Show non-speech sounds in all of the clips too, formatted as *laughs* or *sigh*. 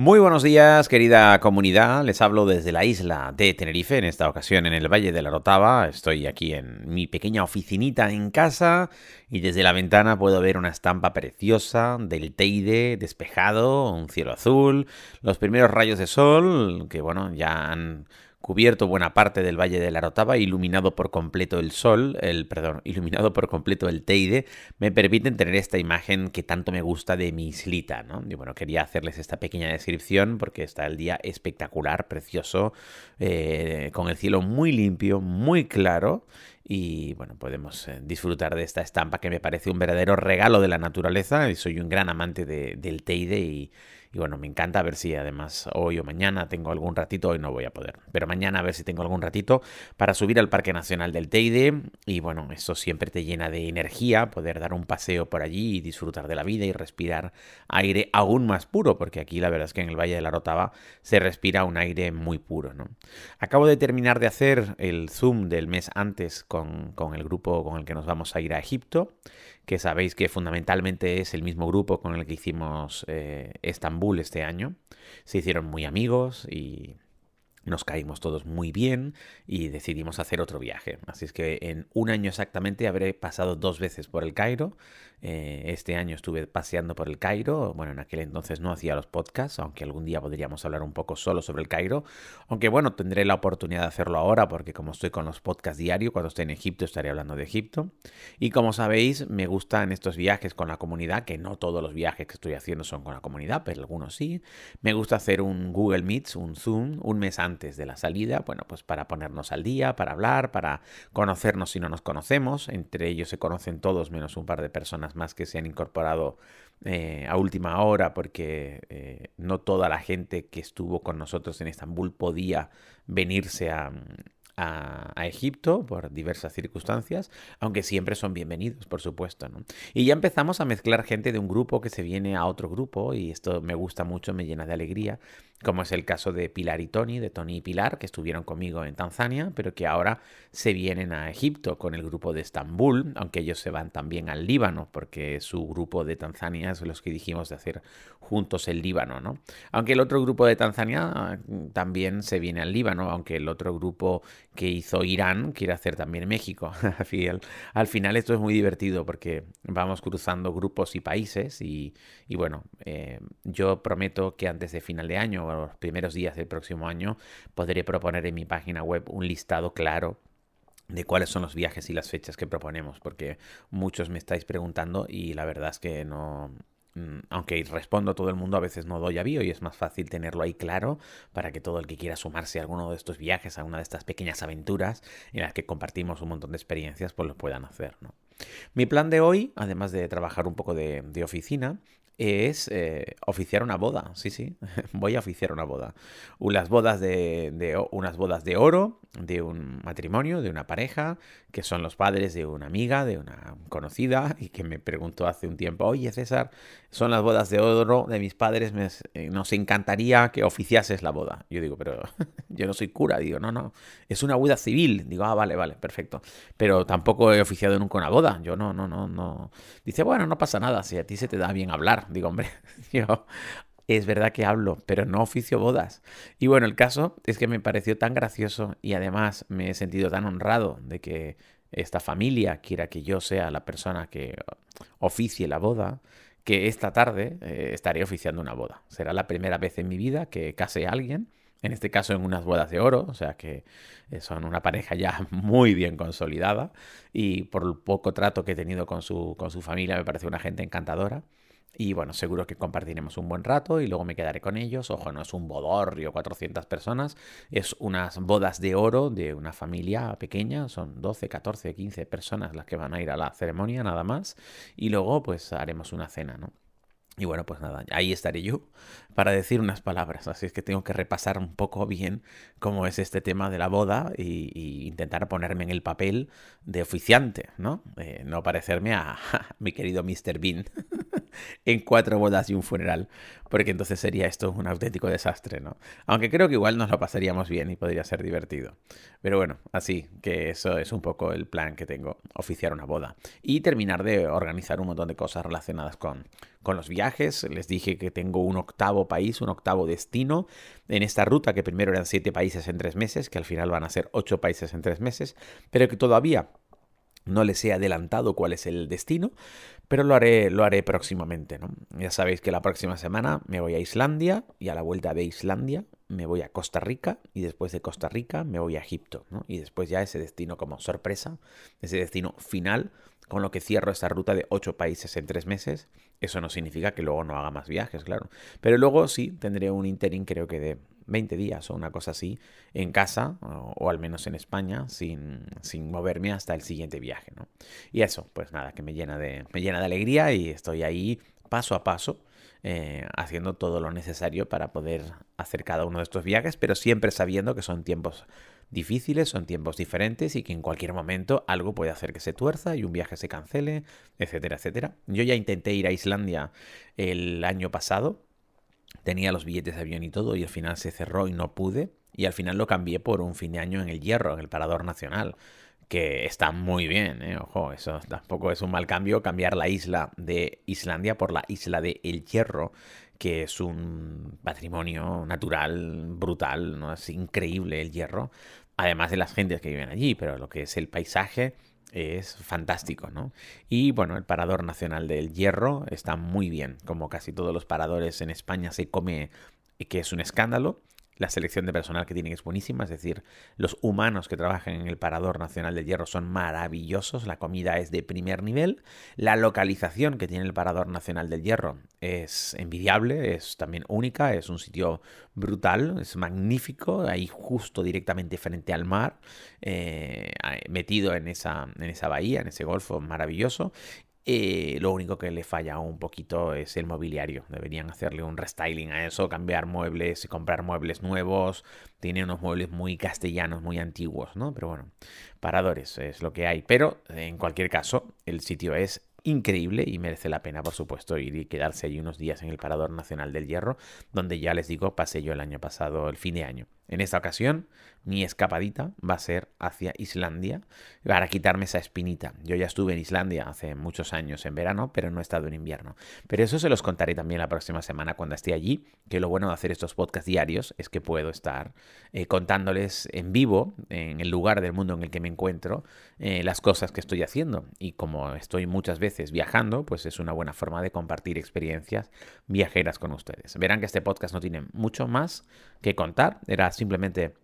Muy buenos días, querida comunidad. Les hablo desde la isla de Tenerife, en esta ocasión en el Valle de la Rotava. Estoy aquí en mi pequeña oficinita en casa y desde la ventana puedo ver una estampa preciosa del Teide despejado, un cielo azul, los primeros rayos de sol que, bueno, ya han cubierto buena parte del Valle de la Rotava, iluminado por completo el sol, el perdón, *laughs* iluminado por completo el Teide, me permiten tener esta imagen que tanto me gusta de mi islita, ¿no? Y bueno, quería hacerles esta pequeña descripción porque está el día espectacular, precioso, eh, con el cielo muy limpio, muy claro y bueno, podemos eh, disfrutar de esta estampa que me parece un verdadero regalo de la naturaleza. Soy un gran amante del Teide y, y bueno, me encanta ver si además hoy o mañana tengo algún ratito, hoy no voy a poder, pero mañana a ver si tengo algún ratito para subir al Parque Nacional del Teide. Y bueno, eso siempre te llena de energía, poder dar un paseo por allí y disfrutar de la vida y respirar aire aún más puro, porque aquí la verdad es que en el Valle de la Rotava se respira un aire muy puro, ¿no? Acabo de terminar de hacer el Zoom del mes antes con, con el grupo con el que nos vamos a ir a Egipto que sabéis que fundamentalmente es el mismo grupo con el que hicimos eh, Estambul este año. Se hicieron muy amigos y nos caímos todos muy bien y decidimos hacer otro viaje. Así es que en un año exactamente habré pasado dos veces por el Cairo eh, este año estuve paseando por el Cairo. Bueno, en aquel entonces no hacía los podcasts, aunque algún día podríamos hablar un poco solo sobre el Cairo. Aunque bueno, tendré la oportunidad de hacerlo ahora porque como estoy con los podcasts diarios, cuando esté en Egipto estaré hablando de Egipto. Y como sabéis, me gustan estos viajes con la comunidad, que no todos los viajes que estoy haciendo son con la comunidad, pero algunos sí. Me gusta hacer un Google Meets, un Zoom, un mes antes de la salida, bueno, pues para ponernos al día, para hablar, para conocernos si no nos conocemos. Entre ellos se conocen todos menos un par de personas más que se han incorporado eh, a última hora porque eh, no toda la gente que estuvo con nosotros en Estambul podía venirse a, a, Egipto por diversas circunstancias, aunque siempre son bienvenidos, por supuesto. ¿no? Y ya empezamos a mezclar gente de un grupo que se viene a otro grupo y esto me gusta mucho, me llena de alegría, como es el caso de Pilar y Tony, de Tony y Pilar, que estuvieron conmigo en Tanzania, pero que ahora se vienen a Egipto con el grupo de Estambul, aunque ellos se van también al Líbano, porque su grupo de Tanzania es los que dijimos de hacer juntos el Líbano, ¿no? Aunque el otro grupo de Tanzania mm, también se viene al Líbano, aunque el otro grupo que hizo Irán quiere hacer también México. *laughs* al final esto es muy divertido porque vamos cruzando grupos y países y, bueno, eh, yo prometo que antes de final de año o los primeros días del próximo año podré proponer en mi página web un listado claro de cuáles son los viajes y las fechas que proponemos, porque muchos me estáis preguntando y la verdad es que no, aunque respondo a todo el mundo, a veces no doy avío y es más fácil tenerlo ahí claro para que todo el que quiera sumarse a alguno de estos viajes, a una de estas pequeñas aventuras en las que compartimos un montón de experiencias, pues lo puedan hacer. ¿no? Mi plan de hoy, además de trabajar un poco de, oficina, es eh, oficiar una boda. Sí, sí, *laughs* voy a oficiar una boda. Unas bodas de, unas bodas de oro, de un matrimonio, de una pareja, que son los padres de una amiga, de una conocida, y que me preguntó hace un tiempo, oye César, son las bodas de oro de mis padres, eh, nos encantaría que oficiases la boda. Yo digo, pero *laughs* yo no soy cura, digo, no, no, es una boda civil. Digo, ah, vale, vale, perfecto. Pero tampoco he oficiado nunca una boda, yo no, no, no, no. Dice, bueno, no pasa nada, si a ti se te da bien hablar. Digo, hombre, *laughs* yo es verdad que hablo, pero no oficio bodas. Y bueno, el caso es que me pareció tan gracioso y además me he sentido tan honrado de que esta familia quiera que yo sea la persona que oficie la boda, que esta tarde eh, estaré oficiando una boda. Será la primera vez en mi vida que case a alguien, en este caso en unas bodas de oro, o sea que eh, son una pareja ya *laughs* muy bien consolidada y por el poco trato que he tenido con su, con su familia me parece una gente encantadora. Y bueno, seguro que compartiremos un buen rato y luego me quedaré con ellos. Ojo, no es un bodorrio, 400 personas, es unas bodas de oro de una familia pequeña, son 12, 14, 15 personas las que van a ir a la ceremonia nada más. Y luego pues haremos una cena, ¿no? Y bueno, pues nada, ahí estaré yo para decir unas palabras. Así es que tengo que repasar un poco bien cómo es este tema de la boda y, intentar ponerme en el papel de oficiante, ¿no? Eh, no parecerme a, *laughs* mi querido Mr. Bean, *laughs* en cuatro bodas y un funeral, porque entonces sería esto un auténtico desastre, ¿no? Aunque creo que igual nos lo pasaríamos bien y podría ser divertido. Pero bueno, así que eso es un poco el plan que tengo, oficiar una boda y terminar de organizar un montón de cosas relacionadas con, con los viajes. Les dije que tengo un octavo país, un octavo destino en esta ruta, que primero eran siete países en tres meses, que al final van a ser ocho países en tres meses, pero que todavía no les he adelantado cuál es el destino, pero lo haré, lo haré próximamente. ¿no? Ya sabéis que la próxima semana me voy a Islandia y a la vuelta de Islandia me voy a Costa Rica y después de Costa Rica me voy a Egipto. ¿no? Y después ya ese destino como sorpresa, ese destino final, con lo que cierro esta ruta de ocho países en tres meses. Eso no significa que luego no haga más viajes, claro. Pero luego sí tendré un interín creo que de 20 días o una cosa así en casa o, al menos en España sin, sin, moverme hasta el siguiente viaje, ¿no? Y eso, pues nada, que me llena de, me llena de alegría y estoy ahí paso a paso eh, haciendo todo lo necesario para poder hacer cada uno de estos viajes, pero siempre sabiendo que son tiempos difíciles, son tiempos diferentes y que en cualquier momento algo puede hacer que se tuerza y un viaje se cancele, etcétera, etcétera. Yo ya intenté ir a Islandia el año pasado, tenía los billetes de avión y todo y al final se cerró y no pude y al final lo cambié por un fin de año en el Hierro, en el Parador Nacional que está muy bien, ¿eh? ojo, eso tampoco es un mal cambio cambiar la isla de Islandia por la isla de El Hierro, que es un patrimonio natural brutal, ¿no? Es increíble el hierro, además de las gentes que viven allí, pero lo que es el paisaje es fantástico, ¿no? Y bueno, el Parador Nacional del Hierro está muy bien, como casi todos los paradores en España se come que es un escándalo. La selección de personal que tienen es buenísima, es decir, los humanos que trabajan en el Parador Nacional del Hierro son maravillosos, la comida es de primer nivel, la localización que tiene el Parador Nacional del Hierro es envidiable, es también única, es un sitio brutal, es magnífico, ahí justo directamente frente al mar, eh, metido en esa, en esa bahía, en ese golfo maravilloso, eh, lo único que le falla un poquito es el mobiliario. Deberían hacerle un restyling a eso, cambiar muebles comprar muebles nuevos. Tiene unos muebles muy castellanos, muy antiguos, ¿no? Pero bueno, paradores es lo que hay. Pero en cualquier caso, el sitio es increíble y merece la pena, por supuesto, ir y quedarse allí unos días en el Parador Nacional del Hierro, donde ya les digo, pasé yo el año pasado, el fin de año. En esta ocasión, mi escapadita va a ser hacia Islandia para quitarme esa espinita. Yo ya estuve en Islandia hace muchos años en verano, pero no he estado en invierno. Pero eso se los contaré también la próxima semana cuando esté allí, que lo bueno de hacer estos podcasts diarios es que puedo estar eh, contándoles en vivo, en el lugar del mundo en el que me encuentro, eh, las cosas que estoy haciendo. Y como estoy muchas veces viajando, pues es una buena forma de compartir experiencias viajeras con ustedes. Verán que este podcast no tiene mucho más que contar, era simplemente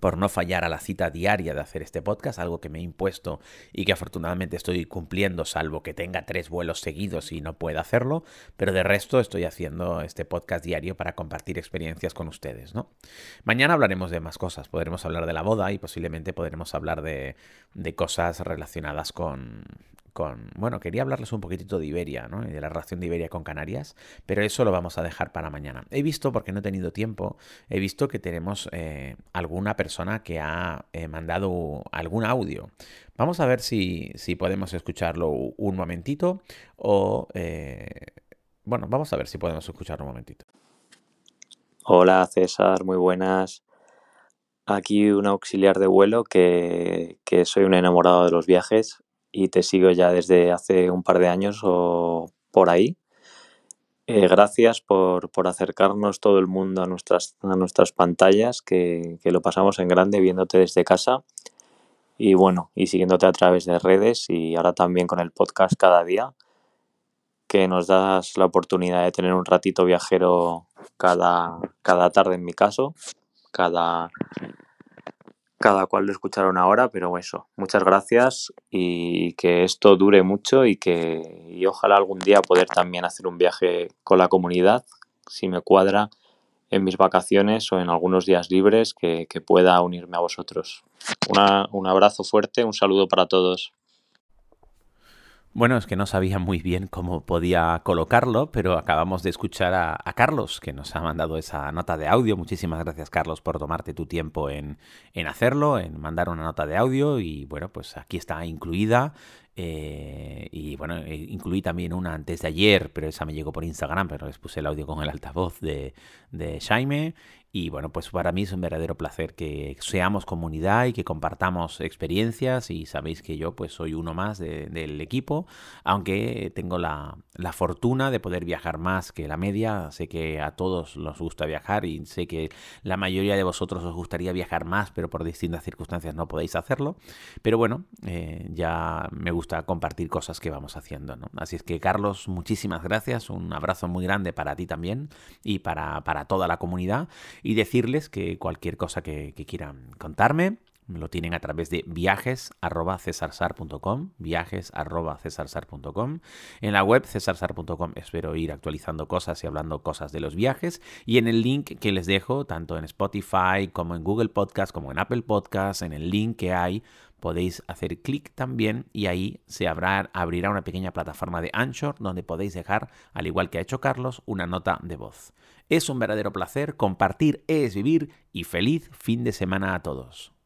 por no fallar a la cita diaria de hacer este podcast, algo que me he impuesto y que afortunadamente estoy cumpliendo, salvo que tenga tres vuelos seguidos y no pueda hacerlo, pero de resto estoy haciendo este podcast diario para compartir experiencias con ustedes, ¿no? Mañana hablaremos de más cosas, podremos hablar de la boda y posiblemente podremos hablar de, de cosas relacionadas con, bueno, quería hablarles un poquitito de Iberia, ¿no? Y de la relación de Iberia con Canarias, pero eso lo vamos a dejar para mañana. He visto, porque no he tenido tiempo, he visto que tenemos eh, alguna persona que ha eh, mandado algún audio. Vamos a ver si, si podemos escucharlo un momentito o... Eh, bueno, vamos a ver si podemos escucharlo un momentito. Hola César, muy buenas. Aquí un auxiliar de vuelo que, que soy un enamorado de los viajes y te sigo ya desde hace un par de años o por ahí. Eh, gracias por, acercarnos todo el mundo a nuestras, a nuestras pantallas, que, lo pasamos en grande viéndote desde casa y bueno, y siguiéndote a través de redes y ahora también con el podcast cada día, que nos das la oportunidad de tener un ratito viajero cada, cada tarde en mi caso, cada, cada cual lo escuchará una hora, pero eso, muchas gracias y que esto dure mucho y que y ojalá algún día poder también hacer un viaje con la comunidad, si me cuadra, en mis vacaciones o en algunos días libres que, que pueda unirme a vosotros. un abrazo fuerte, un saludo para todos. Bueno, es que no sabía muy bien cómo podía colocarlo, pero acabamos de escuchar a, Carlos, que nos ha mandado esa nota de audio. Muchísimas gracias, Carlos, por tomarte tu tiempo en, en hacerlo, en mandar una nota de audio. Y bueno, pues aquí está incluida Eh, y bueno, eh, incluí también una antes de ayer, pero esa me llegó por Instagram, pero les puse el audio con el altavoz de, de Jaime. Y bueno, pues para mí es un verdadero placer que seamos comunidad y que compartamos experiencias y sabéis que yo pues soy uno más del equipo, aunque tengo la, la, fortuna de poder viajar más que la media, sé que a todos nos gusta viajar y sé que la mayoría de vosotros os gustaría viajar más, pero por distintas circunstancias no podéis hacerlo, pero bueno, eh, ya me gusta compartir cosas que vamos haciendo. Así es que Carlos, muchísimas gracias, un abrazo muy grande para ti también y para, para toda la comunidad y decirles que cualquier cosa que, quieran contarme, lo tienen a través de viajes.cesarsar.com, viajes.cesarsar.com. En la web cesarsar.com espero ir actualizando cosas y hablando cosas de los viajes. Y en el link que les dejo, tanto en Spotify como en Google Podcast, como en Apple Podcast, en el link que hay, podéis hacer clic también y ahí se abrirá una pequeña plataforma de Anchor donde podéis dejar, al igual que ha hecho Carlos, una nota de voz. Es un verdadero placer, compartir es vivir y feliz fin de semana a todos.